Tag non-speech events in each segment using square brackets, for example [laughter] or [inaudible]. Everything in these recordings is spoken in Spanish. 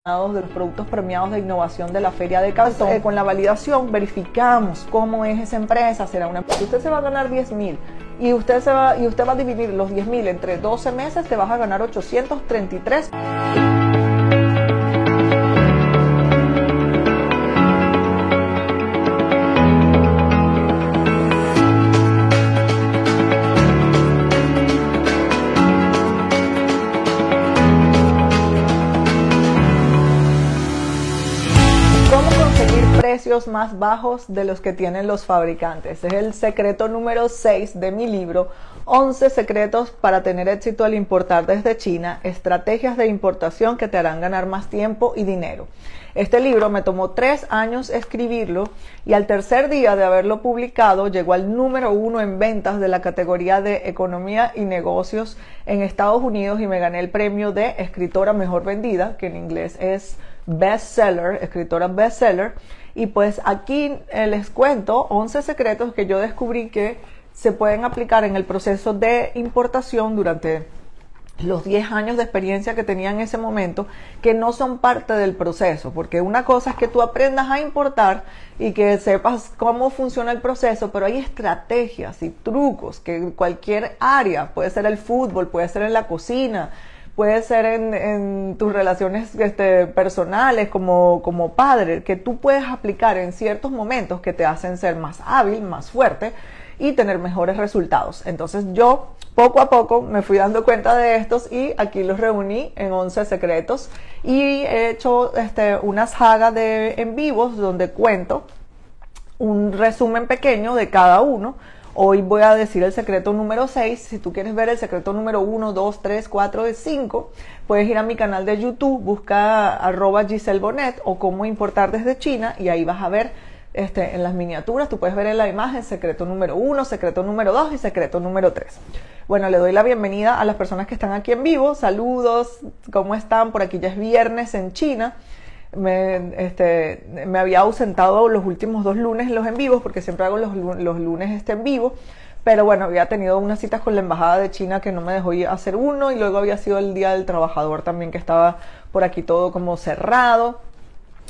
de los productos premiados de innovación de la Feria de Cantón. Eh, con la validación verificamos cómo es esa empresa, será una usted se va a ganar 10 mil y usted se va y usted va a dividir los 10 mil entre 12 meses, te vas a ganar 833. Precios más bajos de los que tienen los fabricantes. Es el secreto número 6 de mi libro, 11 secretos para tener éxito al importar desde China, estrategias de importación que te harán ganar más tiempo y dinero. Este libro me tomó tres años escribirlo y al tercer día de haberlo publicado llegó al número uno en ventas de la categoría de economía y negocios en Estados Unidos y me gané el premio de escritora mejor vendida, que en inglés es bestseller, escritora bestseller. Y pues aquí eh, les cuento 11 secretos que yo descubrí que se pueden aplicar en el proceso de importación durante los 10 años de experiencia que tenía en ese momento, que no son parte del proceso, porque una cosa es que tú aprendas a importar y que sepas cómo funciona el proceso, pero hay estrategias y trucos que cualquier área, puede ser el fútbol, puede ser en la cocina, puede ser en, tus relaciones este, personales como, padre, que tú puedes aplicar en ciertos momentos que te hacen ser más hábil, más fuerte y tener mejores resultados. Entonces yo poco a poco me fui dando cuenta de estos y aquí los reuní en 11 secretos y he hecho este, una saga de en vivos donde cuento un resumen pequeño de cada uno Hoy voy a decir el secreto número 6. Si tú quieres ver el secreto número 1, 2, 3, 4 y 5, puedes ir a mi canal de YouTube, busca arroba Giselle Bonet o cómo importar desde China y ahí vas a ver este, en las miniaturas, tú puedes ver en la imagen secreto número 1, secreto número 2 y secreto número 3. Bueno, le doy la bienvenida a las personas que están aquí en vivo. Saludos, ¿cómo están? Por aquí ya es viernes en China me, este, me había ausentado los últimos dos lunes los en vivos, porque siempre hago los, los lunes este en vivo, pero bueno, había tenido unas citas con la Embajada de China que no me dejó hacer uno, y luego había sido el Día del Trabajador también, que estaba por aquí todo como cerrado.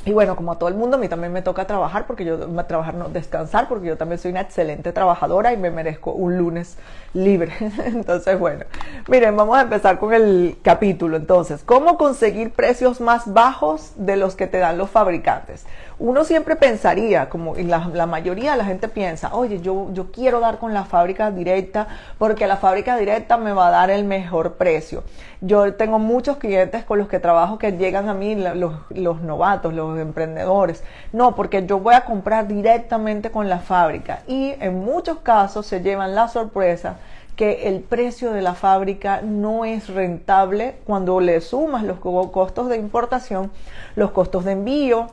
Y bueno, como a todo el mundo, a mí también me toca trabajar, porque yo, trabajar no, descansar, porque yo también soy una excelente trabajadora y me merezco un lunes libre. [laughs] Entonces, bueno, miren, vamos a empezar con el capítulo. Entonces, ¿cómo conseguir precios más bajos de los que te dan los fabricantes? Uno siempre pensaría, como la, mayoría de la gente piensa, oye, yo, yo quiero dar con la fábrica directa porque la fábrica directa me va a dar el mejor precio. Yo tengo muchos clientes con los que trabajo que llegan a mí, los, los novatos, los emprendedores. No, porque yo voy a comprar directamente con la fábrica y en muchos casos se llevan la sorpresa que el precio de la fábrica no es rentable cuando le sumas los costos de importación, los costos de envío,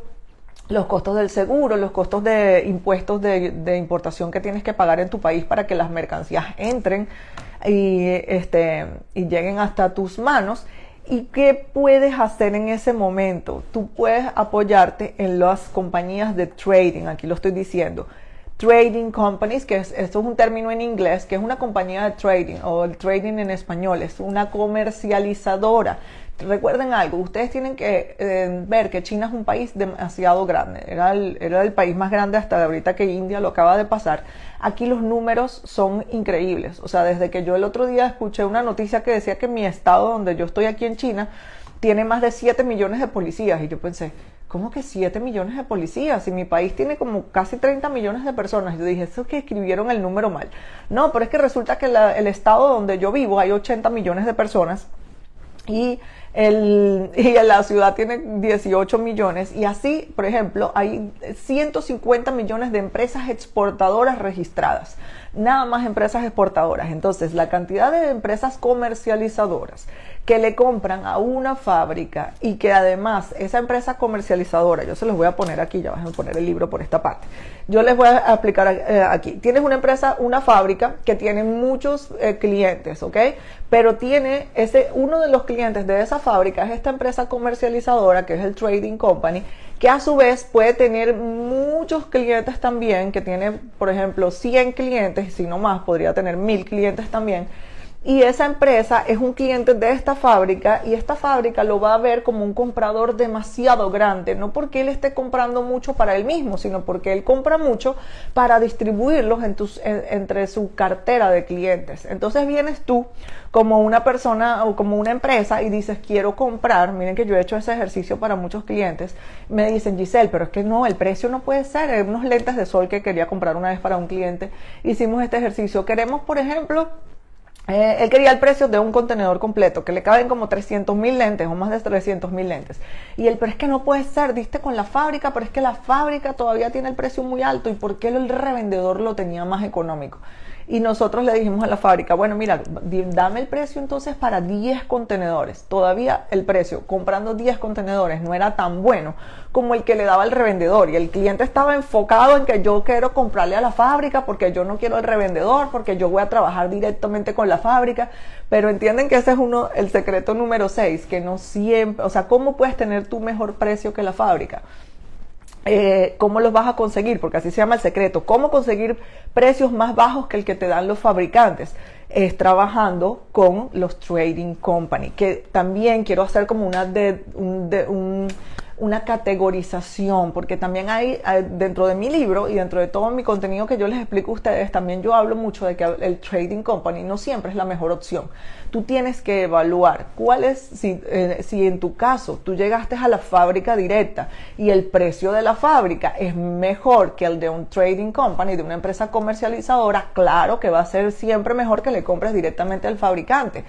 los costos del seguro, los costos de impuestos de, importación que tienes que pagar en tu país para que las mercancías entren y, este, y lleguen hasta tus manos. ¿Y qué puedes hacer en ese momento? Tú puedes apoyarte en las compañías de trading, aquí lo estoy diciendo trading companies, que es, esto es un término en inglés, que es una compañía de trading o el trading en español, es una comercializadora. Recuerden algo, ustedes tienen que eh, ver que China es un país demasiado grande, era el, país más grande hasta ahorita que India lo acaba de pasar. Aquí los números son increíbles, o sea, desde que yo el otro día escuché una noticia que decía que mi estado donde yo estoy aquí en China tiene más de 7 millones de policías y yo pensé, ¿cómo que 7 millones de policías? Y mi país tiene como casi 30 millones de personas. Yo dije, eso es que escribieron el número mal. No, pero es que resulta que el estado donde yo vivo hay 80 millones de personas y, el, [laughs] y la ciudad tiene 18 millones y así, por ejemplo, hay 150 millones de empresas exportadoras registradas, nada más empresas exportadoras. Entonces, la cantidad de empresas comercializadoras que le compran a una fábrica y que además esa empresa comercializadora, yo se los voy a poner aquí, ya vas a poner el libro por esta parte, yo les voy a aplicar eh, aquí, tienes una empresa, una fábrica que tiene muchos eh, clientes, ¿ok? Pero tiene ese, uno de los clientes de esa fábrica es esta empresa comercializadora que es el Trading Company, que a su vez puede tener muchos clientes también, que tiene, por ejemplo, 100 clientes, si no más, podría tener 1000 clientes también y esa empresa es un cliente de esta fábrica y esta fábrica lo va a ver como un comprador demasiado grande, no porque él esté comprando mucho para él mismo, sino porque él compra mucho para distribuirlos entre su cartera de clientes. Entonces vienes tú como una persona o como una empresa y dices, quiero comprar, miren que yo he hecho ese ejercicio para muchos clientes, me dicen, Giselle, pero es que no, el precio no puede ser, hay unos lentes de sol que quería comprar una vez para un cliente, hicimos este ejercicio, queremos, por ejemplo, eh, él quería el precio de un contenedor completo, que le caben como 300 mil lentes o más de 300 mil lentes. Y él, pero es que no puede ser, diste con la fábrica, pero es que la fábrica todavía tiene el precio muy alto. ¿Y por qué el revendedor lo tenía más económico? Y nosotros le dijimos a la fábrica, bueno, mira, dame el precio entonces para 10 contenedores. Todavía el precio, comprando 10 contenedores, no era tan bueno como el que le daba el revendedor. Y el cliente estaba enfocado en que yo quiero comprarle a la fábrica porque yo no quiero el revendedor, porque yo voy a trabajar directamente con la fábrica. Pero entienden que ese es uno, el secreto número 6, que no siempre, o sea, ¿cómo puedes tener tu mejor precio que la fábrica? Eh, cómo los vas a conseguir, porque así se llama el secreto, cómo conseguir precios más bajos que el que te dan los fabricantes. Es trabajando con los trading company, que también quiero hacer como una de, un una categorización, porque también hay dentro de mi libro y dentro de todo mi contenido que yo les explico a ustedes, también yo hablo mucho de que el trading company no siempre es la mejor opción. Tú tienes que evaluar cuál es, si, eh, si en tu caso tú llegaste a la fábrica directa y el precio de la fábrica es mejor que el de un trading company, de una empresa comercializadora, claro que va a ser siempre mejor que le compres directamente al fabricante.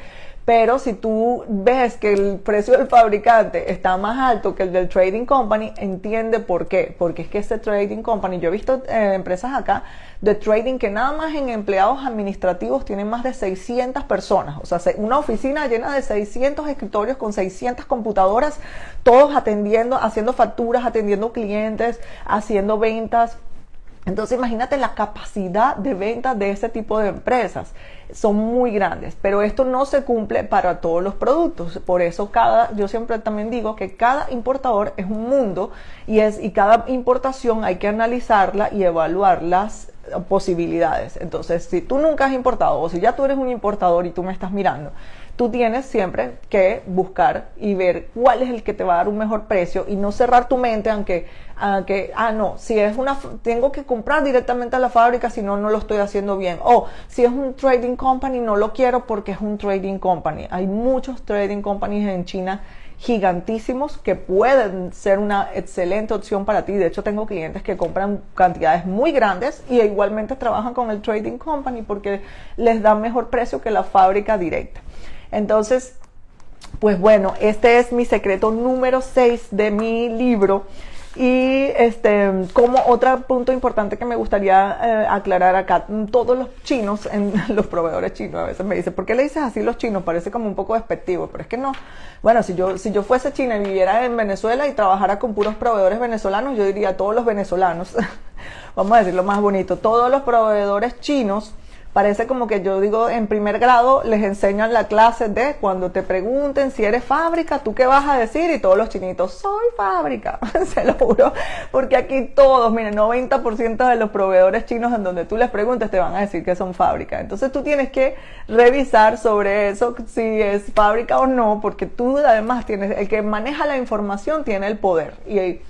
Pero si tú ves que el precio del fabricante está más alto que el del trading company, entiende por qué. Porque es que ese trading company, yo he visto eh, empresas acá de trading que nada más en empleados administrativos tienen más de 600 personas. O sea, una oficina llena de 600 escritorios con 600 computadoras, todos atendiendo, haciendo facturas, atendiendo clientes, haciendo ventas entonces imagínate la capacidad de venta de ese tipo de empresas. Son muy grandes, pero esto no se cumple para todos los productos. Por eso cada, yo siempre también digo que cada importador es un mundo y es y cada importación hay que analizarla y evaluar las posibilidades. Entonces, si tú nunca has importado o si ya tú eres un importador y tú me estás mirando, tú tienes siempre que buscar y ver cuál es el que te va a dar un mejor precio y no cerrar tu mente aunque, aunque ah, no, si es una, tengo que comprar directamente a la fábrica, si no, no lo estoy haciendo bien. O si es un trading company, no lo quiero porque es un trading company. Hay muchos trading companies en China gigantísimos que pueden ser una excelente opción para ti. De hecho, tengo clientes que compran cantidades muy grandes y igualmente trabajan con el trading company porque les da mejor precio que la fábrica directa. Entonces, pues bueno, este es mi secreto número 6 de mi libro. Y este, como otro punto importante que me gustaría eh, aclarar acá, todos los chinos, en, [laughs] los proveedores chinos a veces me dicen, ¿por qué le dices así los chinos? Parece como un poco despectivo, pero es que no. Bueno, si yo, si yo fuese china y viviera en Venezuela y trabajara con puros proveedores venezolanos, yo diría todos los venezolanos, [laughs] vamos a decirlo más bonito, todos los proveedores chinos Parece como que yo digo en primer grado les enseñan la clase de cuando te pregunten si eres fábrica, ¿tú qué vas a decir? Y todos los chinitos, soy fábrica, [laughs] se lo juro, porque aquí todos, miren, 90% de los proveedores chinos en donde tú les preguntes te van a decir que son fábrica. Entonces tú tienes que revisar sobre eso, si es fábrica o no, porque tú además tienes, el que maneja la información tiene el poder. Y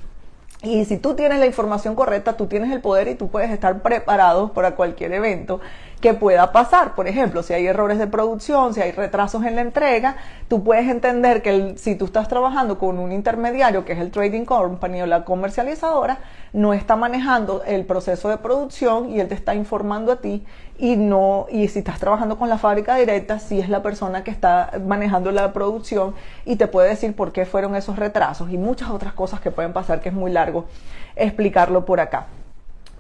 y si tú tienes la información correcta, tú tienes el poder y tú puedes estar preparado para cualquier evento que pueda pasar. Por ejemplo, si hay errores de producción, si hay retrasos en la entrega, tú puedes entender que si tú estás trabajando con un intermediario, que es el trading company o la comercializadora, no está manejando el proceso de producción y él te está informando a ti y no, y si estás trabajando con la fábrica directa, si es la persona que está manejando la producción y te puede decir por qué fueron esos retrasos y muchas otras cosas que pueden pasar que es muy largo explicarlo por acá.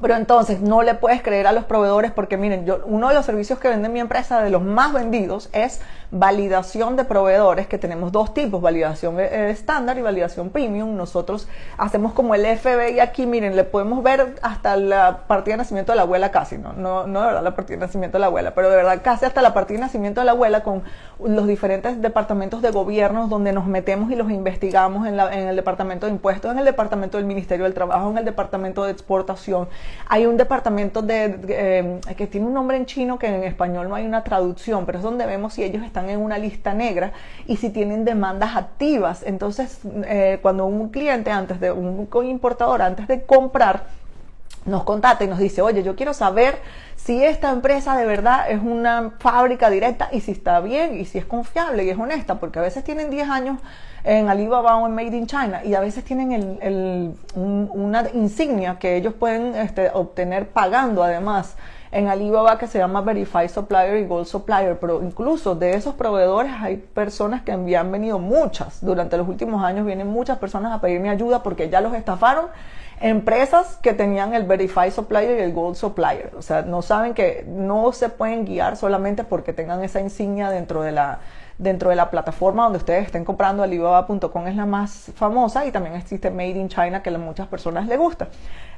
Pero entonces no le puedes creer a los proveedores porque miren, yo, uno de los servicios que vende mi empresa, de los más vendidos, es validación de proveedores, que tenemos dos tipos, validación eh, estándar y validación premium. Nosotros hacemos como el FBI aquí, miren, le podemos ver hasta la partida de nacimiento de la abuela casi, no, no, no de verdad la partida de nacimiento de la abuela, pero de verdad casi hasta la partida de nacimiento de la abuela con los diferentes departamentos de gobierno donde nos metemos y los investigamos en, en el departamento de impuestos, en el departamento del Ministerio del Trabajo, en el departamento de exportación. Hay un departamento de, eh, que tiene un nombre en chino que en español no hay una traducción, pero es donde vemos si ellos están en una lista negra y si tienen demandas activas. Entonces, eh, cuando un cliente antes de un importador antes de comprar nos contacta y nos dice, oye, yo quiero saber si esta empresa de verdad es una fábrica directa y si está bien y si es confiable y es honesta, porque a veces tienen 10 años en Alibaba o en Made in China y a veces tienen el, una insignia que ellos pueden este, obtener pagando además en Alibaba que se llama Verified Supplier y Gold Supplier, pero incluso de esos proveedores hay personas que han venido muchas, durante los últimos años vienen muchas personas a pedirme ayuda porque ya los estafaron. Empresas que tenían el Verified Supplier y el Gold Supplier, o sea, no saben que no se pueden guiar solamente porque tengan esa insignia dentro de la dentro de la plataforma donde ustedes estén comprando, alibaba.com es la más famosa y también existe Made in China que a muchas personas les gusta.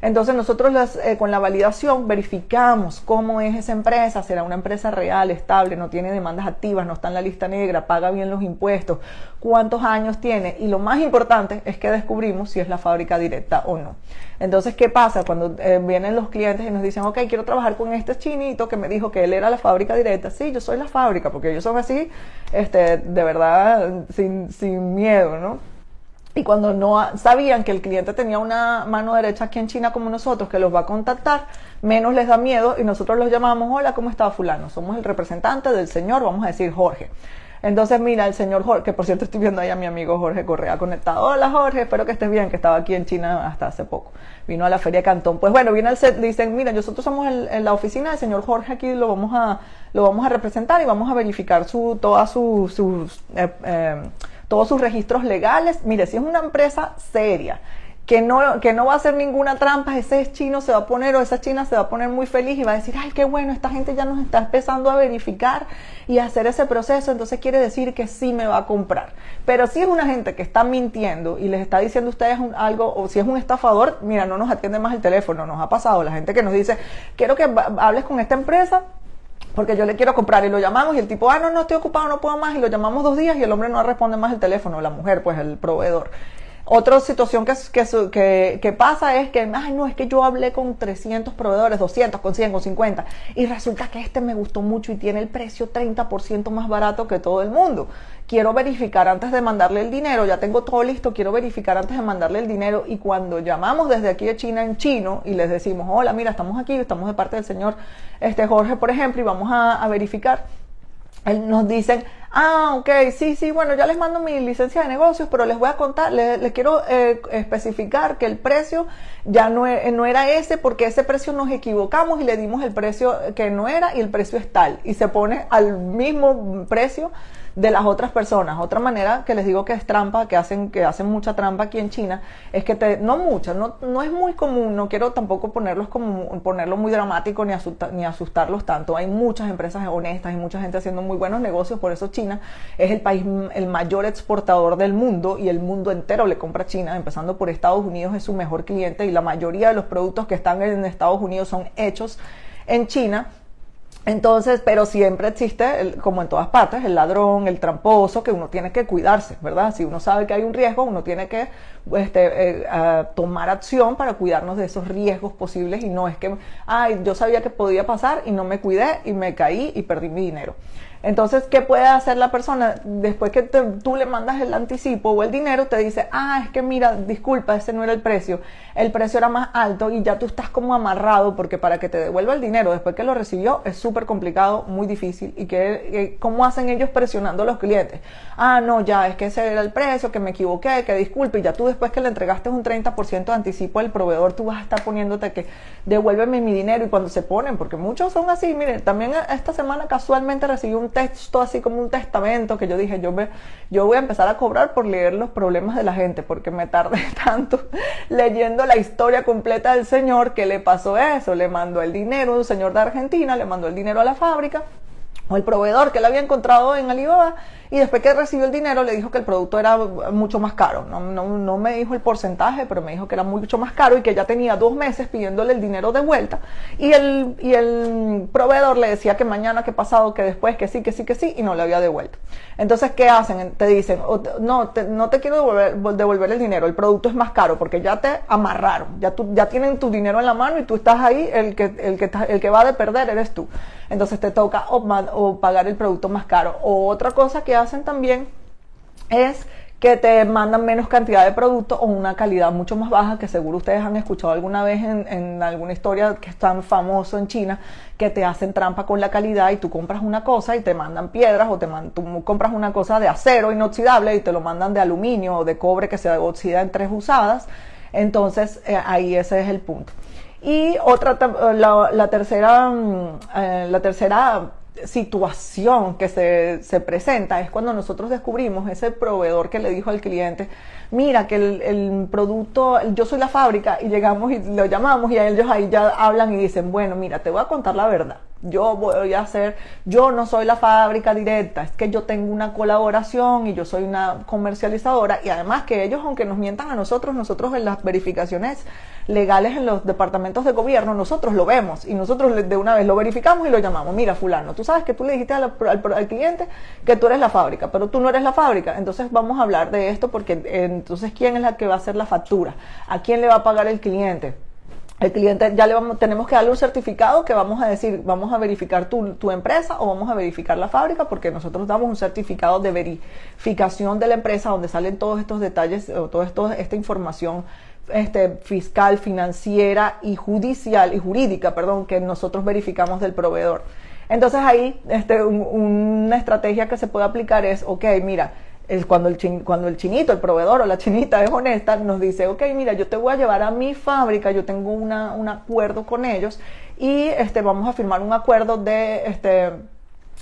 Entonces nosotros eh, con la validación verificamos cómo es esa empresa, será una empresa real, estable, no tiene demandas activas, no está en la lista negra, paga bien los impuestos, cuántos años tiene y lo más importante es que descubrimos si es la fábrica directa o no. Entonces, ¿qué pasa? Cuando eh, vienen los clientes y nos dicen, ok, quiero trabajar con este chinito que me dijo que él era la fábrica directa. Sí, yo soy la fábrica, porque ellos son así, este, de verdad, sin, sin miedo, ¿no? Y cuando no sabían que el cliente tenía una mano derecha aquí en China como nosotros, que los va a contactar, menos les da miedo y nosotros los llamamos, hola, ¿cómo está fulano? Somos el representante del señor, vamos a decir Jorge. Entonces, mira, el señor Jorge, que por cierto estoy viendo ahí a mi amigo Jorge Correa conectado. Hola Jorge, espero que estés bien, que estaba aquí en China hasta hace poco. Vino a la Feria Cantón. Pues bueno, viene el set, dicen, mira, nosotros somos en la oficina del señor Jorge, aquí lo vamos a, lo vamos a representar y vamos a verificar su, todas sus, sus eh, eh, todos sus registros legales. Mire, si es una empresa seria, que no, que no va a hacer ninguna trampa, ese chino se va a poner o esa china se va a poner muy feliz y va a decir, ay, qué bueno, esta gente ya nos está empezando a verificar y a hacer ese proceso, entonces quiere decir que sí me va a comprar. Pero si es una gente que está mintiendo y les está diciendo a ustedes algo, o si es un estafador, mira, no nos atiende más el teléfono, nos ha pasado la gente que nos dice, quiero que hables con esta empresa, porque yo le quiero comprar y lo llamamos y el tipo, ah, no, no estoy ocupado, no puedo más y lo llamamos dos días y el hombre no responde más el teléfono, la mujer, pues el proveedor. Otra situación que, que, que, pasa es que, ay, no, es que yo hablé con 300 proveedores, 200, con 100, con 50, y resulta que este me gustó mucho y tiene el precio 30% más barato que todo el mundo. Quiero verificar antes de mandarle el dinero, ya tengo todo listo, quiero verificar antes de mandarle el dinero. Y cuando llamamos desde aquí de China en chino y les decimos, hola, mira, estamos aquí, estamos de parte del señor este Jorge, por ejemplo, y vamos a, a verificar, nos dicen, Ah, ok, sí, sí, bueno, ya les mando mi licencia de negocios, pero les voy a contar, les, quiero eh, especificar que el precio ya no, e, no, era ese porque ese precio nos equivocamos y le dimos el precio que no era y el precio es tal y se pone al mismo precio de las otras personas. Otra manera que les digo que es trampa, que hacen, que hacen mucha trampa aquí en China, es que te, no mucha, no, no es muy común, no quiero tampoco ponerlos como, ponerlo muy dramático ni, ni asustarlos tanto. Hay muchas empresas honestas y mucha gente haciendo muy buenos negocios, por eso China es el país, el mayor exportador del mundo y el mundo entero le compra a China, empezando por Estados Unidos es su mejor cliente y la mayoría de los productos que están en Estados Unidos son hechos en China entonces, pero siempre existe, como en todas partes, el ladrón, el tramposo, que uno tiene que cuidarse, ¿verdad? Si uno sabe que hay un riesgo, uno tiene que este, eh, tomar acción para cuidarnos de esos riesgos posibles y no es que, ay, yo sabía que podía pasar y no me cuidé y me caí y perdí mi dinero. Entonces, ¿qué puede hacer la persona? Después que tú le mandas el anticipo o el dinero, te dice, ah, es que mira, disculpa, ese no era el precio. El precio era más alto y ya tú estás como amarrado porque para que te devuelva el dinero después que lo recibió es súper complicado, muy difícil. ¿Y que, cómo hacen ellos presionando a los clientes? Ah, no, ya, es que ese era el precio, que me equivoqué, que disculpe. Y ya tú después que le entregaste un 30% de anticipo al proveedor, tú vas a estar poniéndote que devuélveme mi dinero. Y cuando se ponen, porque muchos son así, miren, también esta semana casualmente recibí un texto así como un testamento que yo dije, yo, me, yo voy a empezar a cobrar por leer los problemas de la gente, porque me tardé [laughs] tanto leyendo la historia completa del señor que le pasó eso, le mandó el dinero, un señor de Argentina, le mandó el dinero a la fábrica o el proveedor que él había encontrado en Alibaba y después que recibió el dinero le dijo que el producto era mucho más caro. No, no, no, me dijo el porcentaje, pero me dijo que era mucho más caro y que ya tenía dos meses pidiéndole el dinero de vuelta. Y el, y el proveedor le decía que mañana, que pasado, que después, que sí, que sí, que sí, y no le había devuelto. Entonces, ¿qué hacen? Te dicen, no, te, no te quiero devolver, devolver, el dinero, el producto es más caro porque ya te amarraron, ya, tú, ya tienen tu dinero en la mano y tú estás ahí, el que, el que, el que va de perder eres tú. Entonces te toca o, pagar el producto más caro. O otra cosa que hacen también es que te mandan menos cantidad de producto o una calidad mucho más baja, que seguro ustedes han escuchado alguna vez en, alguna historia que es tan famoso en China, que te hacen trampa con la calidad y tú compras una cosa y te mandan piedras o te tú compras una cosa de acero inoxidable y te lo mandan de aluminio o de cobre que se oxida en tres usadas. Entonces eh, ahí ese es el punto. Y otra, la, tercera, mm, eh, la tercera situación que se, se, presenta es cuando nosotros descubrimos ese proveedor que le dijo al cliente, mira que el, producto, yo soy la fábrica y llegamos y lo llamamos y ellos ahí ya hablan y dicen, bueno, mira, te voy a contar la verdad yo voy a hacer, yo no soy la fábrica directa, es que yo tengo una colaboración y yo soy una comercializadora y además que ellos, aunque nos mientan a nosotros, nosotros en las verificaciones legales en los departamentos de gobierno, nosotros lo vemos y nosotros de una vez lo verificamos y lo llamamos, mira fulano, tú sabes que tú le dijiste al, al cliente que tú eres la fábrica, pero tú no eres la fábrica, entonces vamos a hablar de esto porque entonces ¿quién es la que va a hacer la factura? ¿A quién le va a pagar el cliente? El cliente ya le vamos, tenemos que darle un certificado que vamos a decir, vamos a verificar tu, tu, empresa o vamos a verificar la fábrica, porque nosotros damos un certificado de verificación de la empresa donde salen todos estos detalles o toda esta información este, fiscal, financiera y judicial y jurídica, perdón, que nosotros verificamos del proveedor. Entonces ahí este, una estrategia que se puede aplicar es, ok, mira, cuando, el cuando el chinito, el proveedor o la chinita es honesta, nos dice, ok, mira, yo te voy a llevar a mi fábrica, yo tengo una, un acuerdo con ellos y este, vamos a firmar un acuerdo de, este,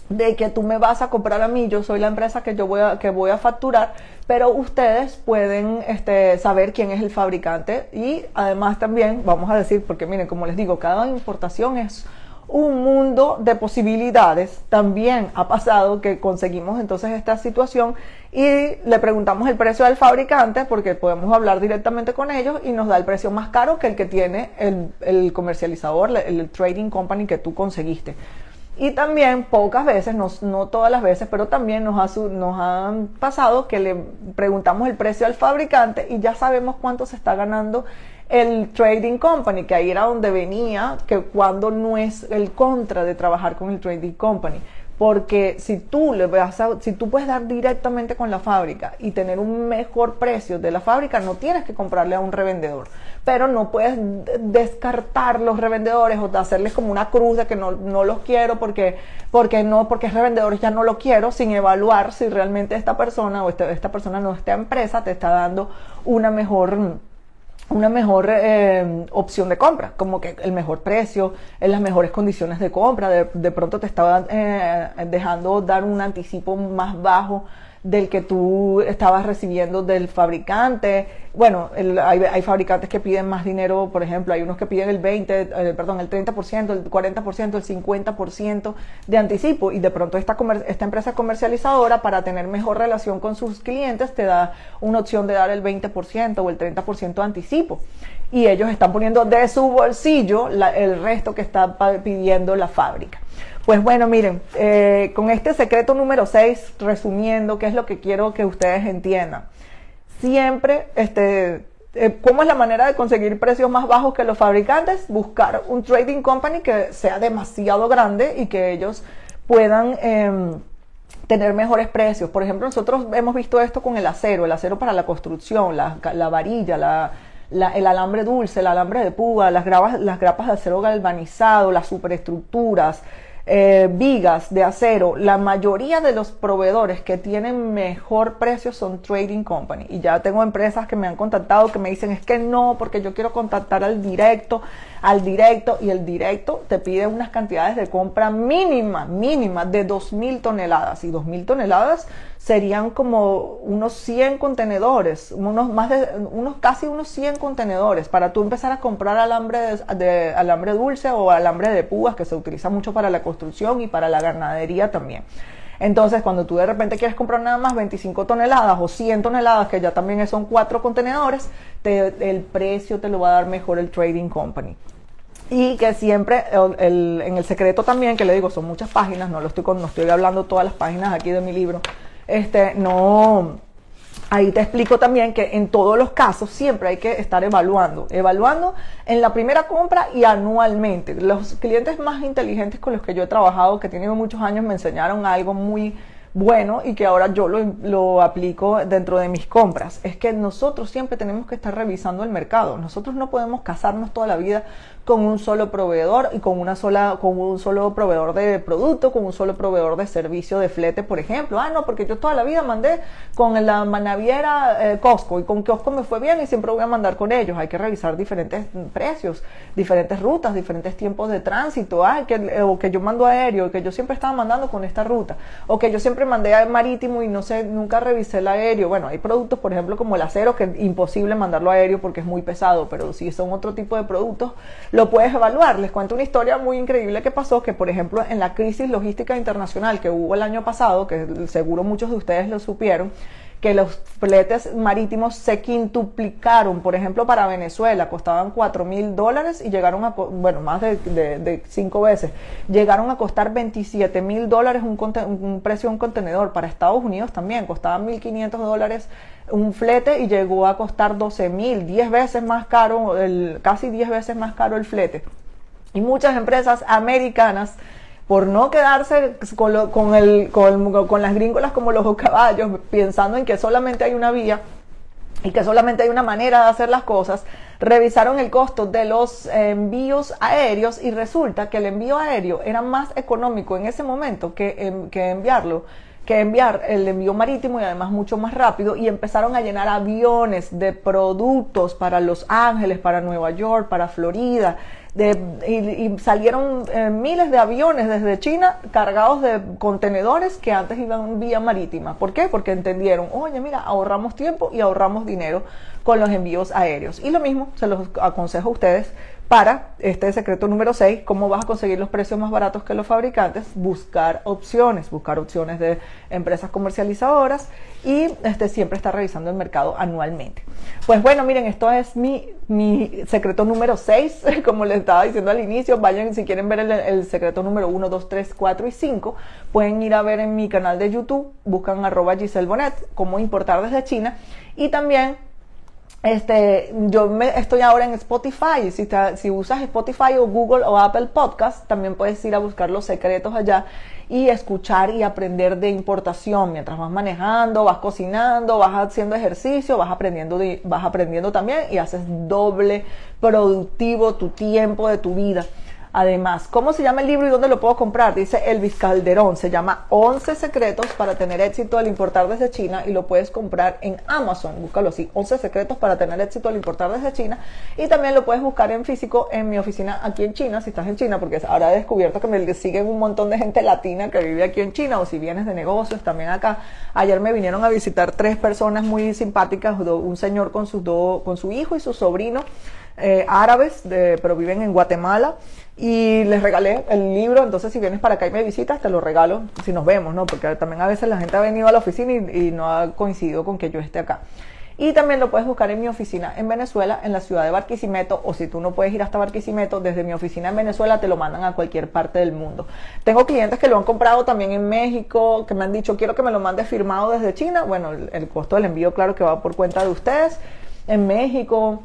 de que tú me vas a comprar a mí, yo soy la empresa que yo voy a, que voy a facturar, pero ustedes pueden este, saber quién es el fabricante y además también vamos a decir, porque miren, como les digo, cada importación es un mundo de posibilidades. También ha pasado que conseguimos entonces esta situación y le preguntamos el precio del fabricante porque podemos hablar directamente con ellos y nos da el precio más caro que el que tiene el, comercializador, el, trading company que tú conseguiste. Y también pocas veces, no, no todas las veces, pero también nos ha, nos ha pasado que le preguntamos el precio al fabricante y ya sabemos cuánto se está ganando el trading company, que ahí era donde venía, que cuando no es el contra de trabajar con el trading company. Porque si tú le vas a, si tú puedes dar directamente con la fábrica y tener un mejor precio de la fábrica, no tienes que comprarle a un revendedor. Pero no puedes descartar los revendedores o hacerles como una cruz de que no, no los quiero porque, porque no, porque es revendedor ya no lo quiero, sin evaluar si realmente esta persona o esta, esta persona no, esta empresa te está dando una mejor una mejor eh, opción de compra, como que el mejor precio, en las mejores condiciones de compra, de, de pronto te estaba eh, dejando dar un anticipo más bajo del que tú estabas recibiendo del fabricante. Bueno, hay, fabricantes que piden más dinero, por ejemplo, hay unos que piden el 20, eh, perdón, el 30%, el 40%, el 50% de anticipo y de pronto esta empresa comercializadora para tener mejor relación con sus clientes te da una opción de dar el 20% o el 30% de anticipo y ellos están poniendo de su bolsillo el resto que está pidiendo la fábrica. Pues bueno, miren, eh, con este secreto número 6, resumiendo, qué es lo que quiero que ustedes entiendan. Siempre, este, eh, ¿cómo es la manera de conseguir precios más bajos que los fabricantes? Buscar un trading company que sea demasiado grande y que ellos puedan em, tener mejores precios. Por ejemplo, nosotros hemos visto esto con el acero, el acero para la construcción, la, varilla, la, el alambre dulce, el alambre de púa, las grapas de acero galvanizado, las superestructuras, eh, vigas de acero, la mayoría de los proveedores que tienen mejor precio son trading company. Y ya tengo empresas que me han contactado que me dicen es que no, porque yo quiero contactar al directo, al directo, y el directo te pide unas cantidades de compra mínima, mínima de 2.000 toneladas. Y 2.000 toneladas serían como unos 100 contenedores, unos más de unos casi unos 100 contenedores para tú empezar a comprar alambre de, alambre dulce o alambre de púas que se utiliza mucho para la construcción y para la ganadería también. Entonces, cuando tú de repente quieres comprar nada más 25 toneladas o 100 toneladas, que ya también son cuatro contenedores, el precio te lo va a dar mejor el trading company. Y que siempre, en el secreto también, que le digo, son muchas páginas, no lo estoy, no estoy hablando todas las páginas aquí de mi libro, este, no, Ahí te explico también que en todos los casos siempre hay que estar evaluando, evaluando en la primera compra y anualmente. Los clientes más inteligentes con los que yo he trabajado, que tienen muchos años, me enseñaron algo muy bueno y que ahora yo lo, lo, aplico dentro de mis compras. Es que nosotros siempre tenemos que estar revisando el mercado. Nosotros no podemos casarnos toda la vida con un solo proveedor y con una sola, con un solo proveedor de producto, con un solo proveedor de servicio de flete, por ejemplo. Ah, no, porque yo toda la vida mandé con la naviera eh, Costco y con Costco me fue bien y siempre voy a mandar con ellos. Hay que revisar diferentes precios, diferentes rutas, diferentes tiempos de tránsito. Ah, que, eh, o que yo mando aéreo, que yo siempre estaba mandando con esta ruta, o que yo siempre mandé a marítimo y no sé, nunca revisé el aéreo. Bueno, hay productos, por ejemplo, como el acero, que es imposible mandarlo aéreo porque es muy pesado, pero si son otro tipo de productos, lo puedes evaluar. Les cuento una historia muy increíble que pasó, que por ejemplo en la crisis logística internacional que hubo el año pasado, que seguro muchos de ustedes lo supieron, que los fletes marítimos se quintuplicaron. Por ejemplo, para Venezuela costaban 4 mil dólares y llegaron a, bueno, más de, cinco veces, llegaron a costar 27 mil dólares un, un, precio de un contenedor. Para Estados Unidos también costaba 1.500 dólares un flete y llegó a costar 12 mil, 10 veces más caro, el, casi 10 veces más caro el flete. Y muchas empresas americanas por no quedarse con, con, las gringolas como los caballos, pensando en que solamente hay una vía y que solamente hay una manera de hacer las cosas, revisaron el costo de los envíos aéreos y resulta que el envío aéreo era más económico en ese momento que, em, que enviarlo que enviar el envío marítimo y además mucho más rápido y empezaron a llenar aviones de productos para Los Ángeles, para Nueva York, para Florida, y, salieron eh, miles de aviones desde China cargados de contenedores que antes iban vía marítima. ¿Por qué? Porque entendieron, oye, mira, ahorramos tiempo y ahorramos dinero con los envíos aéreos. Y lo mismo se los aconsejo a ustedes para este secreto número 6, cómo vas a conseguir los precios más baratos que los fabricantes, buscar opciones, buscar opciones de empresas comercializadoras y este, siempre estar revisando el mercado anualmente. Pues bueno, miren, esto es mi, mi secreto número 6, [laughs] como les estaba diciendo al inicio, vayan si quieren ver el, secreto número 1, 2, 3, 4 y 5, pueden ir a ver en mi canal de YouTube, buscan arroba Giselle Bonet, cómo importar desde China y también este, yo me, estoy ahora en Spotify. Si, si usas Spotify o Google o Apple Podcast, también puedes ir a buscar los secretos allá y escuchar y aprender de importación mientras vas manejando, vas cocinando, vas haciendo ejercicio, vas aprendiendo, vas aprendiendo también y haces doble productivo tu tiempo de tu vida. Además, ¿cómo se llama el libro y dónde lo puedo comprar? Dice Elvis Calderón, se llama 11 secretos para tener éxito al importar desde China y lo puedes comprar en Amazon, búscalo así, 11 secretos para tener éxito al importar desde China y también lo puedes buscar en físico en mi oficina aquí en China, si estás en China, porque ahora he descubierto que me siguen un montón de gente latina que vive aquí en China o si vienes de negocios también acá. Ayer me vinieron a visitar tres personas muy simpáticas, un señor con, sus con su hijo y su sobrino eh, árabes, pero viven en Guatemala y les regalé el libro, entonces si vienes para acá y me visitas, te lo regalo si nos vemos, ¿no? Porque también a veces la gente ha venido a la oficina y, no ha coincidido con que yo esté acá. Y también lo puedes buscar en mi oficina en Venezuela, en la ciudad de Barquisimeto, o si tú no puedes ir hasta Barquisimeto, desde mi oficina en Venezuela te lo mandan a cualquier parte del mundo. Tengo clientes que lo han comprado también en México, que me han dicho, quiero que me lo mandes firmado desde China. Bueno, el, el costo del envío, claro que va por cuenta de ustedes. En México,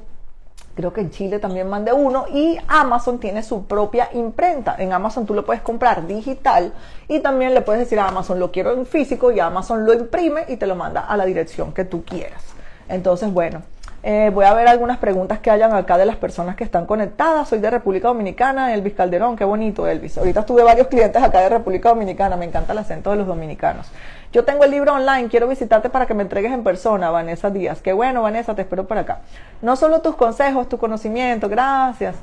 Creo que en Chile también mandé uno y Amazon tiene su propia imprenta. En Amazon tú lo puedes comprar digital y también le puedes decir a Amazon lo quiero en físico y Amazon lo imprime y te lo manda a la dirección que tú quieras. Entonces, bueno, eh, voy a ver algunas preguntas que hayan acá de las personas que están conectadas. Soy de República Dominicana, Elvis Calderón, qué bonito Elvis. Ahorita tuve varios clientes acá de República Dominicana, me encanta el acento de los dominicanos. Yo tengo el libro online, quiero visitarte para que me entregues en persona, Vanessa Díaz. Qué bueno, Vanessa, te espero por acá. No solo tus consejos, tu conocimiento, gracias.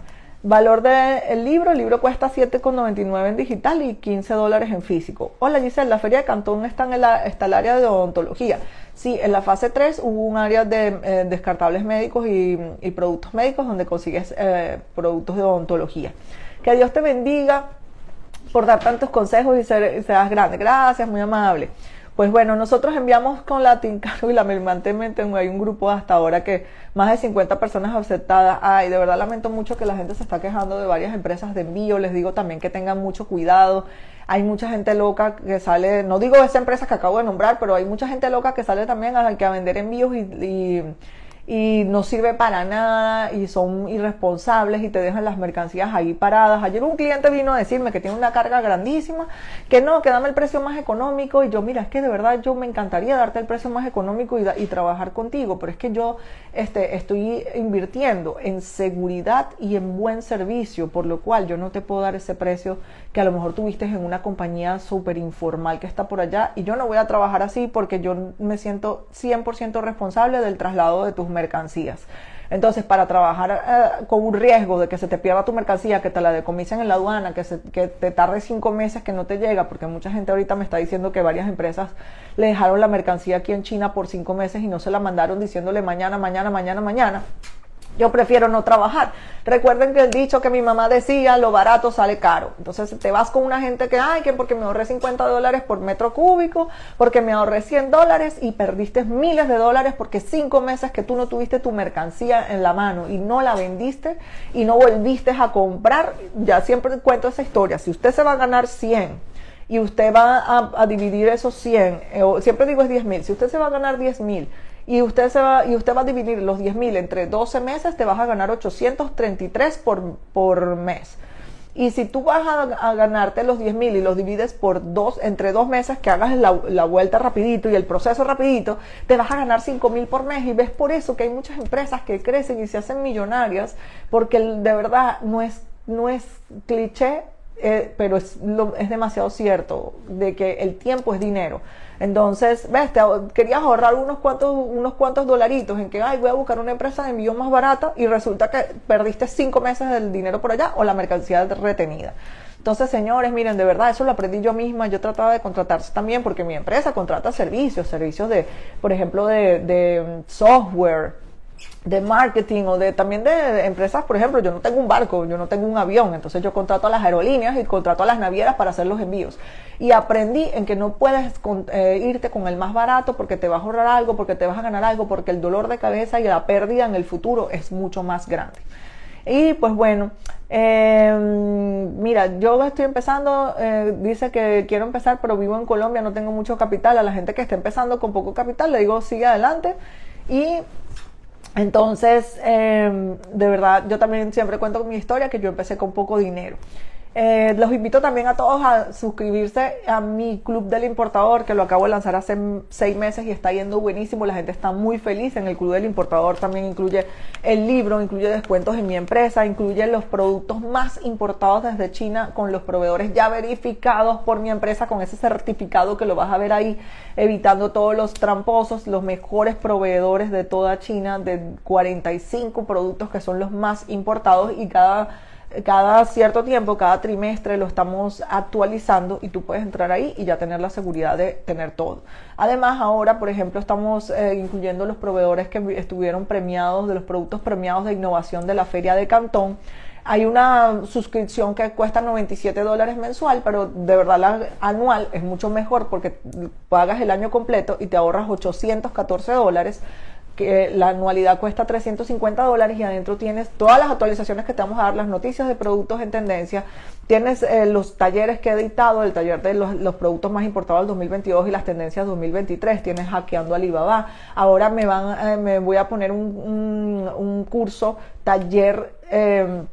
Valor del libro, el libro cuesta 7,99 en digital y 15 dólares en físico. Hola Giselle, la Feria de Cantón está en está el área de odontología. Sí, en la fase 3 hubo un área de eh, descartables médicos y, productos médicos donde consigues eh, productos de odontología. Que Dios te bendiga por dar tantos consejos y, ser, seas grande. Gracias, muy amable. Pues bueno, nosotros enviamos con la Tincaro y la Mermantemente, hay un grupo hasta ahora que más de 50 personas aceptadas. Ay, de verdad lamento mucho que la gente se está quejando de varias empresas de envío. Les digo también que tengan mucho cuidado. Hay mucha gente loca que sale, no digo esa empresa que acabo de nombrar, pero hay mucha gente loca que sale también a, a vender envíos y no sirve para nada y son irresponsables y te dejan las mercancías ahí paradas. Ayer un cliente vino a decirme que tiene una carga grandísima, que no, que dame el precio más económico y yo, mira, es que de verdad yo me encantaría darte el precio más económico y, y trabajar contigo, pero es que yo este, estoy invirtiendo en seguridad y en buen servicio, por lo cual yo no te puedo dar ese precio que a lo mejor tuviste en una compañía súper informal que está por allá y yo no voy a trabajar así porque yo me siento 100% responsable del traslado de tus mercancías mercancías. Entonces, para trabajar eh, con un riesgo de que se te pierda tu mercancía, que te la decomisen en la aduana, que, que te tarde cinco meses que no te llega, porque mucha gente ahorita me está diciendo que varias empresas le dejaron la mercancía aquí en China por cinco meses y no se la mandaron diciéndole mañana, mañana, mañana, mañana. Yo prefiero no trabajar. Recuerden que el dicho que mi mamá decía, lo barato sale caro. Entonces te vas con una gente que, ay, que porque me ahorré 50 dólares por metro cúbico, porque me ahorré 100 dólares y perdiste miles de dólares porque cinco meses que tú no tuviste tu mercancía en la mano y no la vendiste y no volviste a comprar. Ya siempre cuento esa historia. Si usted se va a ganar 100 y usted va a, dividir esos 100, eh, siempre digo es 10 mil, si usted se va a ganar 10 mil y usted, se va, y usted va a dividir los 10 mil entre 12 meses, te vas a ganar 833 por, por mes. Y si tú vas a, ganarte los 10 mil y los divides por dos, entre dos meses que hagas la, la, vuelta rapidito y el proceso rapidito, te vas a ganar 5 mil por mes. Y ves por eso que hay muchas empresas que crecen y se hacen millonarias, porque de verdad no es, no es cliché, eh, pero es, es demasiado cierto de que el tiempo es dinero. Entonces, ves, querías ahorrar unos cuantos, unos cuantos dolaritos en que, ay, voy a buscar una empresa de envío más barata y resulta que perdiste cinco meses del dinero por allá o la mercancía retenida. Entonces, señores, miren, de verdad, eso lo aprendí yo misma. Yo trataba de contratarse también porque mi empresa contrata servicios, servicios de, por ejemplo, de, de software, de marketing o de también de empresas, por ejemplo, yo no tengo un barco, yo no tengo un avión, entonces yo contrato a las aerolíneas y contrato a las navieras para hacer los envíos. Y aprendí en que no puedes eh, irte con el más barato porque te vas a ahorrar algo, porque te vas a ganar algo, porque el dolor de cabeza y la pérdida en el futuro es mucho más grande. Y pues bueno, em, mira, yo estoy empezando, eh, dice que quiero empezar, pero vivo en Colombia, no tengo mucho capital. A la gente que está empezando con poco capital, le digo, sigue adelante. Y entonces, em, de verdad, yo también siempre cuento mi historia, que yo empecé con poco dinero. Eh, los invito también a todos a suscribirse a mi club del importador que lo acabo de lanzar hace seis meses y está yendo buenísimo. La gente está muy feliz. En el club del importador también incluye el libro, incluye descuentos en mi empresa, incluye los productos más importados desde China con los proveedores ya verificados por mi empresa con ese certificado que lo vas a ver ahí, evitando todos los tramposos, los mejores proveedores de toda China de 45 productos que son los más importados y cada cada cierto tiempo, cada trimestre lo estamos actualizando y tú puedes entrar ahí y ya tener la seguridad de tener todo. Además, ahora, por ejemplo, estamos eh, incluyendo los proveedores que estuvieron premiados, de los productos premiados de innovación de la Feria de Cantón. Hay una suscripción que cuesta 97 dólares mensual, pero de verdad la anual es mucho mejor porque pagas el año completo y te ahorras 814 dólares que la anualidad cuesta 350 dólares y adentro tienes todas las actualizaciones que te vamos a dar, las noticias de productos en tendencia, tienes eh, los talleres que he editado, el taller de los, productos más importados del 2022 y las tendencias 2023, tienes hackeando Alibaba, ahora me van, eh, me voy a poner un, un, curso, taller, em,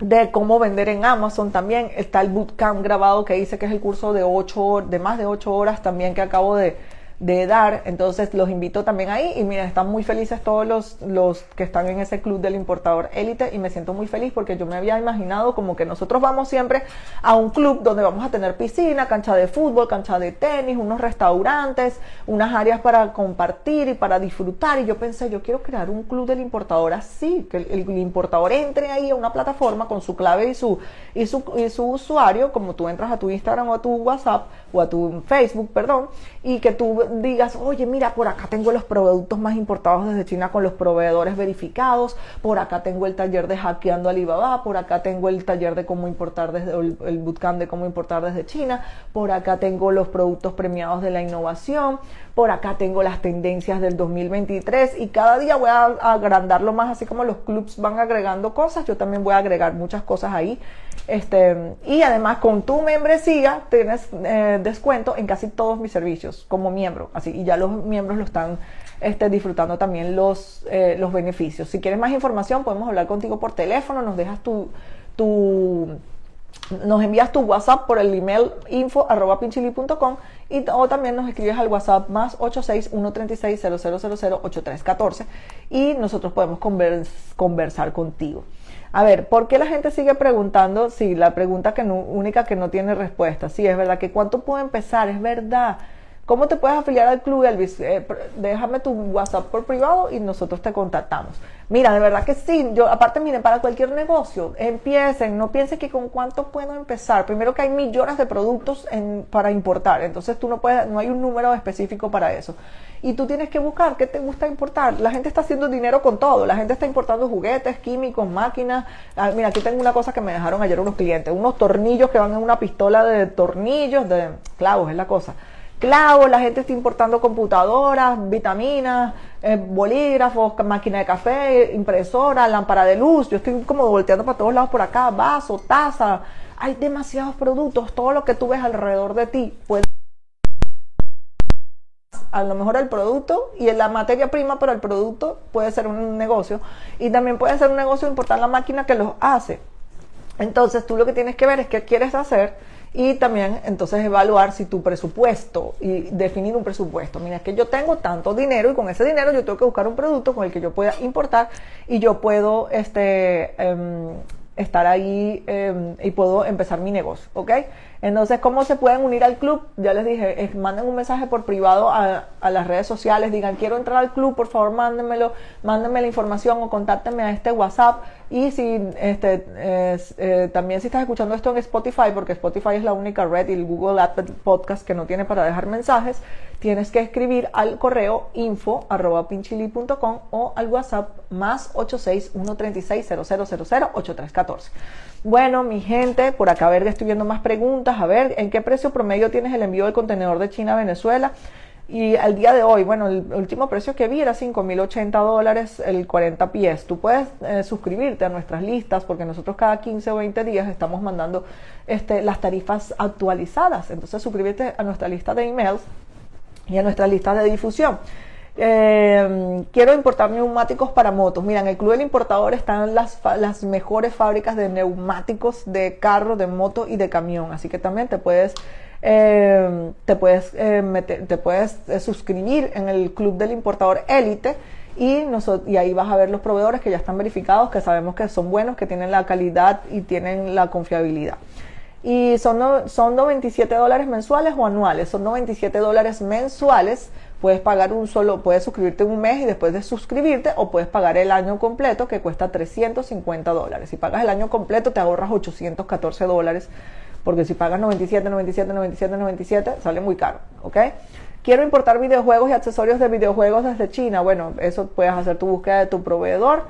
de cómo vender en Amazon también. Está el bootcamp grabado que dice que es el curso de ocho de más de 8 horas también que acabo de, de dar. Entonces los invito también ahí y miren, están muy felices todos los, los que están en ese club del importador élite y me siento muy feliz porque yo me había imaginado como que nosotros vamos siempre a un club donde vamos a tener piscina, cancha de fútbol, cancha de tenis, unos restaurantes, unas áreas para compartir y para disfrutar. Y yo pensé, yo quiero crear un club del importador así, que el, importador entre ahí a una plataforma con su clave y su, y su, y su usuario, como tú entras a tu Instagram o a tu WhatsApp o a tu Facebook, perdón, y que tú digas, oye, mira, por acá tengo los productos más importados desde China con los proveedores verificados, por acá tengo el taller de hackeando Alibaba, por acá tengo el taller de cómo importar desde el, bootcamp de cómo importar desde China, por acá tengo los productos premiados de la innovación, por acá tengo las tendencias del 2023 y cada día voy a agrandarlo más, así como los clubs van agregando cosas, yo también voy a agregar muchas cosas ahí. Este, y además con tu membresía tienes eh, descuento en casi todos mis servicios como miembro, así y ya los miembros lo están este, disfrutando también los, eh, los beneficios. Si quieres más información podemos hablar contigo por teléfono, nos dejas tu, tu nos envías tu WhatsApp por el email info arroba pinchili.com y o también nos escribes al WhatsApp más 86-136-0000-8314 y nosotros podemos conversar contigo. A ver, ¿por qué la gente sigue preguntando? Sí, la pregunta que única que no tiene respuesta. Sí, es verdad que cuánto puedo empezar, es verdad. ¿Cómo te puedes afiliar al club, Elvis? Eh, déjame tu WhatsApp por privado y nosotros te contactamos. Mira, de verdad que sí. Yo, aparte, miren, para cualquier negocio, empiecen. No piensen que con cuánto puedo empezar. Primero que hay millones de productos para importar. Entonces tú no puedes, no hay un número específico para eso. Y tú tienes que buscar qué te gusta importar. La gente está haciendo dinero con todo. La gente está importando juguetes, químicos, máquinas. Ah, mira, aquí tengo una cosa que me dejaron ayer unos clientes. Unos tornillos que van en una pistola de tornillos, de clavos, es la cosa clavos, la gente está importando computadoras, vitaminas, eh, bolígrafos, máquina de café, impresora, lámpara de luz. Yo estoy como volteando para todos lados por acá, vaso, taza. Hay demasiados productos, todo lo que tú ves alrededor de ti puede a lo mejor el producto y la materia prima, pero el producto puede ser un negocio y también puede ser un negocio importar la máquina que los hace. Entonces tú lo que tienes que ver es qué quieres hacer y también entonces evaluar si tu presupuesto y definir un presupuesto. Mira, es que yo tengo tanto dinero y con ese dinero yo tengo que buscar un producto con el que yo pueda importar y yo puedo este, em, estar ahí em, y puedo empezar mi negocio, ¿ok? Entonces, ¿cómo se pueden unir al club? Ya les dije, manden un mensaje por privado a, las redes sociales, digan, quiero entrar al club, por favor, mándenmelo, mándenme la información o contáctenme a este WhatsApp. Y si este, eh, también si estás escuchando esto en Spotify, porque Spotify es la única red y el Google Apple Podcast que no tiene para dejar mensajes, tienes que escribir al correo info arroba pinchili.com o al WhatsApp más 86 136 8314. Bueno, mi gente, por acá a ver, estoy viendo más preguntas. A ver, ¿en qué precio promedio tienes el envío del contenedor de China a Venezuela? Y al día de hoy, bueno, el último precio que vi era 5.080 dólares el 40 pies. Tú puedes eh, suscribirte a nuestras listas porque nosotros cada 15 o 20 días estamos mandando este, las tarifas actualizadas. Entonces suscríbete a nuestra lista de emails y a nuestra lista de difusión. Eh, quiero importar neumáticos para motos. Mira, en el Club del Importador están las, mejores fábricas de neumáticos de carro, de moto y de camión. Así que también te puedes, eh, te puedes, eh, meter, te puedes suscribir en el Club del Importador Élite. Y, y ahí vas a ver los proveedores que ya están verificados, que sabemos que son buenos, que tienen la calidad y tienen la confiabilidad. Y son, son 97 dólares mensuales o anuales, son 97 dólares mensuales Puedes pagar un solo, puedes suscribirte un mes y después de suscribirte o puedes pagar el año completo que cuesta 350 dólares. Si pagas el año completo te ahorras 814 dólares porque si pagas 97, 97, 97, 97 sale muy caro, ¿ok? Quiero importar videojuegos y accesorios de videojuegos desde China. Bueno, eso puedes hacer tu búsqueda de tu proveedor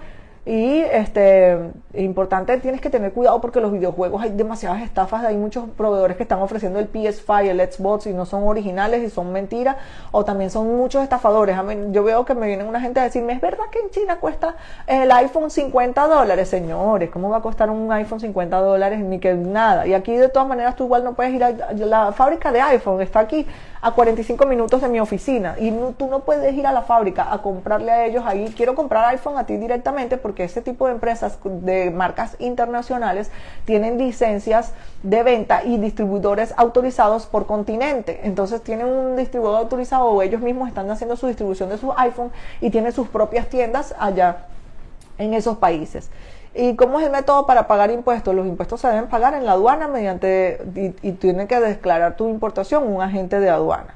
y este, importante, tienes que tener cuidado porque los videojuegos hay demasiadas estafas, hay muchos proveedores que están ofreciendo el PS5, el Xbox y no son originales y son mentiras, o también son muchos estafadores. yo veo que me vienen una gente a decirme, es verdad que en China cuesta el iPhone 50 dólares, señores, ¿cómo va a costar un iPhone 50 dólares? Ni que nada. Y aquí de todas maneras tú igual no puedes ir a la fábrica de iPhone, está aquí a 45 minutos de mi oficina y tú no puedes ir a la fábrica a comprarle a ellos ahí, quiero comprar iPhone a ti directamente porque porque ese tipo de empresas de marcas internacionales tienen licencias de venta y distribuidores autorizados por continente. Entonces tienen un distribuidor autorizado o ellos mismos están haciendo su distribución de sus iPhone y tienen sus propias tiendas allá en esos países. ¿Y cómo es el método para pagar impuestos? Los impuestos se deben pagar en la aduana mediante y, y tiene que declarar tu importación un agente de aduana.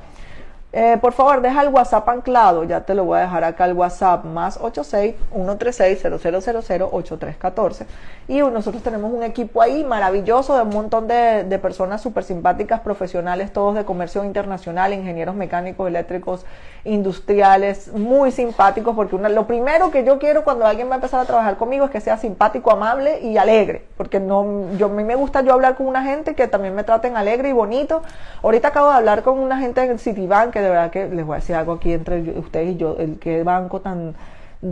Eh, por favor, deja el WhatsApp anclado. Ya te lo voy a dejar acá el WhatsApp más 86 136 8314 Y nosotros tenemos un equipo ahí maravilloso de un montón de, de personas súper simpáticas, profesionales, todos de comercio internacional, ingenieros mecánicos, eléctricos, industriales, muy simpáticos. Porque una, lo primero que yo quiero cuando alguien va a empezar a trabajar conmigo es que sea simpático, amable y alegre. Porque no, yo, a mí me gusta yo hablar con una gente que también me traten alegre y bonito. Ahorita acabo de hablar con una gente en Citibank de verdad que les voy a decir algo aquí entre ustedes y yo, el que banco tan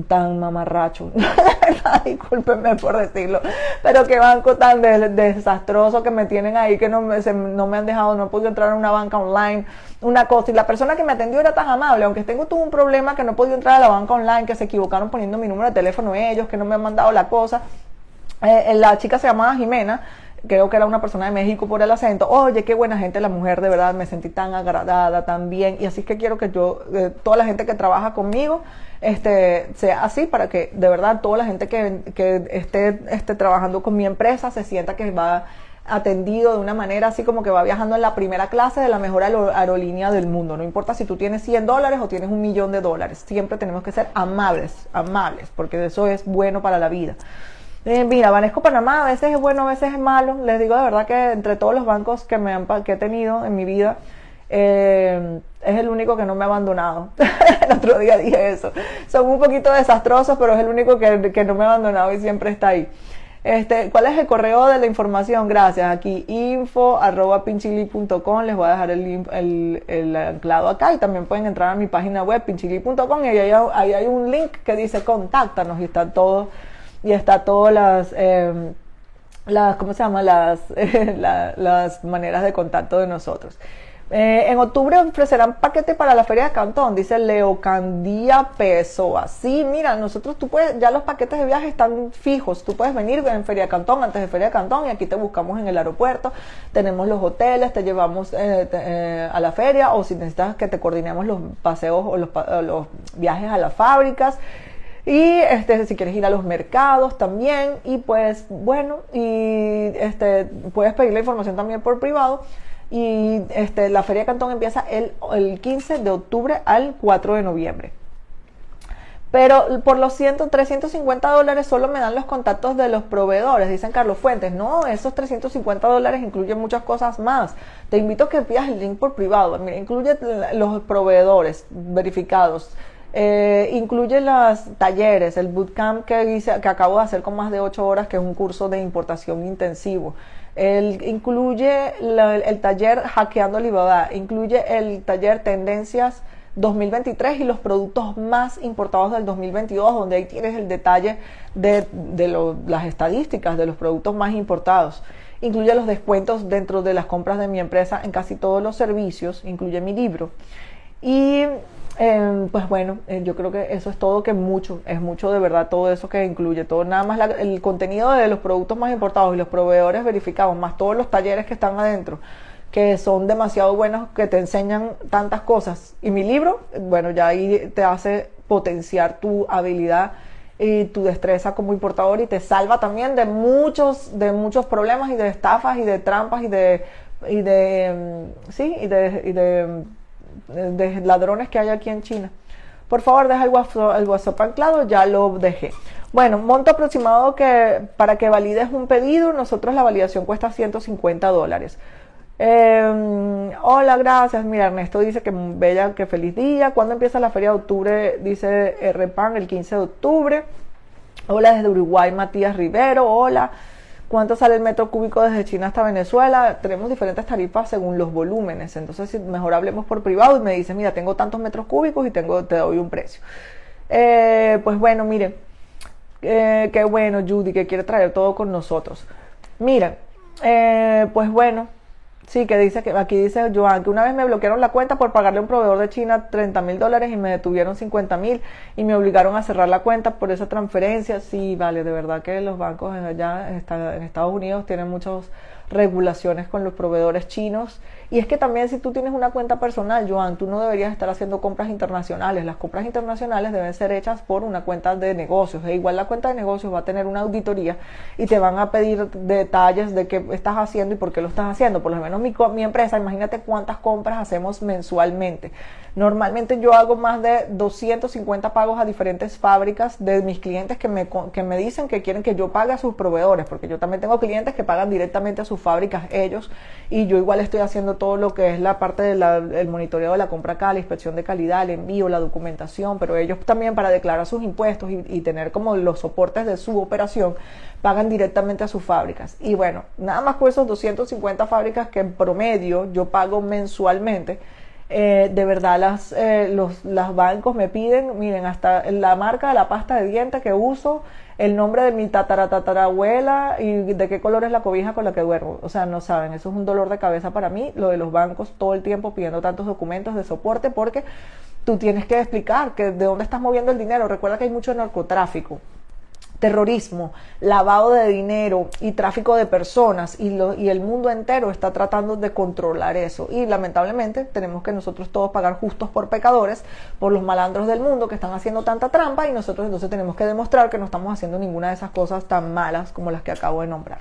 tan mamarracho, [laughs] discúlpenme por decirlo, pero qué banco tan desastroso que me tienen ahí, que no me, no me han dejado, no podido entrar en una banca online, una cosa, y la persona que me atendió era tan amable, aunque tengo tuvo un problema que no he podido entrar a la banca online, que se equivocaron poniendo mi número de teléfono ellos, que no me han mandado la cosa, eh, la chica se llamaba Jimena, creo que era una persona de México por el acento, oye, qué buena gente la mujer, de verdad, me sentí tan agradada, tan bien, y así es que quiero que yo, eh, toda la gente que trabaja conmigo, este, sea así, para que de verdad toda la gente que, que esté, esté trabajando con mi empresa se sienta que va atendido de una manera así como que va viajando en la primera clase de la mejor aerolínea del mundo. No importa si tú tienes 100 dólares o tienes un millón de dólares, siempre tenemos que ser amables, amables, porque eso es bueno para la vida. Mira, Banesco Panamá a veces es bueno, a veces es malo. Les digo de verdad que entre todos los bancos que, me han, que he tenido en mi vida, eh, es el único que no me ha abandonado. [laughs] el otro día dije eso. Son un poquito desastrosos, pero es el único que, que no me ha abandonado y siempre está ahí. Este, ¿Cuál es el correo de la información? Gracias. Aquí info arroba pinchili.com. Les voy a dejar el, el, el, anclado acá y también pueden entrar a mi página web pinchili.com y ahí hay, ahí hay un link que dice contáctanos y están todos y está todas las, eh, las ¿cómo se llama? Las, [laughs] las maneras de contacto de nosotros. Eh, en octubre ofrecerán paquete para la Feria de Cantón, dice Leocandía Peso. Así, mira, nosotros tú puedes, ya los paquetes de viaje están fijos. Tú puedes venir en Feria de Cantón, antes de Feria de Cantón, y aquí te buscamos en el aeropuerto. Tenemos los hoteles, te llevamos eh, eh, a la feria, o si necesitas que te coordinemos los paseos o los, los viajes a las fábricas. Y este, si quieres ir a los mercados también, y pues bueno, y este, puedes pedir la información también por privado. Y este, la Feria Cantón empieza el, el 15 de octubre al 4 de noviembre. Pero por los 100, 350 dólares solo me dan los contactos de los proveedores, dicen Carlos Fuentes. No, esos 350 dólares incluyen muchas cosas más. Te invito a que pidas el link por privado. Mira, incluye los proveedores verificados, eh, incluye los talleres, el bootcamp que, hice, que acabo de hacer con más de 8 horas, que es un curso de importación intensivo. El, incluye el taller Hackeando Alibaba, incluye el taller Tendencias 2023 y los productos más importados del 2022, donde ahí tienes el detalle de, las estadísticas de los productos más importados. Incluye los descuentos dentro de las compras de mi empresa en casi todos los servicios, incluye mi libro. Y Em, pues bueno, eh, yo creo que eso es todo, que mucho, es mucho de verdad todo eso que incluye, todo nada más el contenido de los productos más importados y los proveedores verificados, más todos los talleres que están adentro, que son demasiado buenos, que te enseñan tantas cosas. Y mi libro, bueno, ya ahí te hace potenciar tu habilidad y tu destreza como importador y te salva también de muchos, de muchos problemas y de estafas y de trampas y de, y de, em, sí, y de, y de de ladrones que hay aquí en China. Por favor, deja el WhatsApp, anclado, ya lo dejé. Bueno, monto aproximado que para que valides un pedido, nosotros la validación cuesta 150 dólares. Em, hola, gracias. Mira, Ernesto dice que bella, que feliz día. ¿Cuándo empieza la feria de octubre? Dice RPAN el 15 de octubre. Hola desde Uruguay, Matías Rivero. Hola cuánto sale el metro cúbico desde China hasta Venezuela. Tenemos diferentes tarifas según los volúmenes. Entonces, mejor hablemos por privado y me dice, mira, tengo tantos metros cúbicos y tengo, te doy un precio. Eh, pues bueno, miren, eh, qué bueno, Judy, que quiere traer todo con nosotros. Miren, eh, pues bueno, Sí, que dice que aquí dice Joan que una vez me bloquearon la cuenta por pagarle a un proveedor de China 30 mil dólares y me detuvieron 50 mil y me obligaron a cerrar la cuenta por esa transferencia. Sí, vale, de verdad que los bancos allá en Estados Unidos tienen muchos regulaciones con los proveedores chinos. Y es que también si tú tienes una cuenta personal, Joan, tú no deberías estar haciendo compras internacionales. Las compras internacionales deben ser hechas por una cuenta de negocios. E igual la cuenta de negocios va a tener una auditoría y te van a pedir detalles de qué estás haciendo y por qué lo estás haciendo. Por lo menos mi, mi empresa, imagínate cuántas compras hacemos mensualmente. Normalmente yo hago más de 250 pagos a diferentes fábricas de mis clientes que me, que me dicen que quieren que yo pague a sus proveedores, porque yo también tengo clientes que pagan directamente a sus fábricas ellos y yo igual estoy haciendo todo lo que es la parte del monitoreo de la compra acá, la inspección de calidad, el envío, la documentación, pero ellos también para declarar sus impuestos y, y tener como los soportes de su operación pagan directamente a sus fábricas. Y bueno, nada más con esos 250 fábricas que en promedio yo pago mensualmente eh, de verdad las, eh, los bancos me piden, miren, hasta la marca de la pasta de dientes que uso, el nombre de mi tataratatarabuela y de qué color es la cobija con la que duermo. O sea, no saben, eso es un dolor de cabeza para mí, lo de los bancos todo el tiempo pidiendo tantos documentos de soporte porque tú tienes que explicar que de dónde estás moviendo el dinero. Recuerda que hay mucho narcotráfico terrorismo, lavado de dinero y tráfico de personas y, lo, y, el mundo entero está tratando de controlar eso. Y lamentablemente tenemos que nosotros todos pagar justos por pecadores, por los malandros del mundo que están haciendo tanta trampa y nosotros entonces tenemos que demostrar que no estamos haciendo ninguna de esas cosas tan malas como las que acabo de nombrar.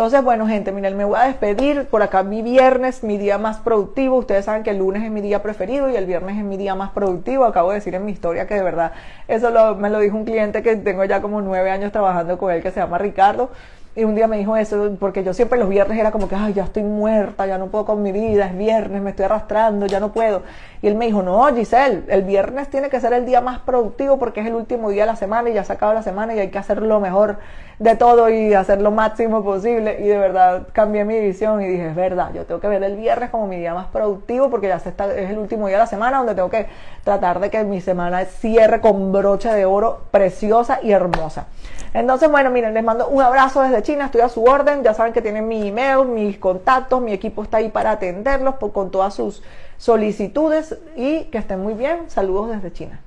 Entonces, bueno, gente, miren, me voy a despedir. Por acá mi viernes, mi día más productivo. Ustedes saben que el lunes es mi día preferido y el viernes es mi día más productivo. Acabo de decir en mi historia que de verdad, eso me lo dijo un cliente que tengo ya como nueve años trabajando con él, que se llama Ricardo. Y un día me dijo eso, porque yo siempre los viernes era como que, ay, ya estoy muerta, ya no puedo con mi vida, es viernes, me estoy arrastrando, ya no puedo. Y él me dijo, no, Giselle, el viernes tiene que ser el día más productivo porque es el último día de la semana y ya se acaba la semana y hay que hacer lo mejor de todo y hacer lo máximo posible. Y de verdad cambié mi visión y dije, es verdad, yo tengo que ver el viernes como mi día más productivo porque ya se está, es el último día de la semana donde tengo que tratar de que mi semana cierre con broche de oro preciosa y hermosa. Entonces, bueno, miren, les mando un abrazo desde China, estoy a su orden, ya saben que tienen mi email, mis contactos, mi equipo está ahí para atenderlos con todas sus solicitudes y que estén muy bien. Saludos desde China.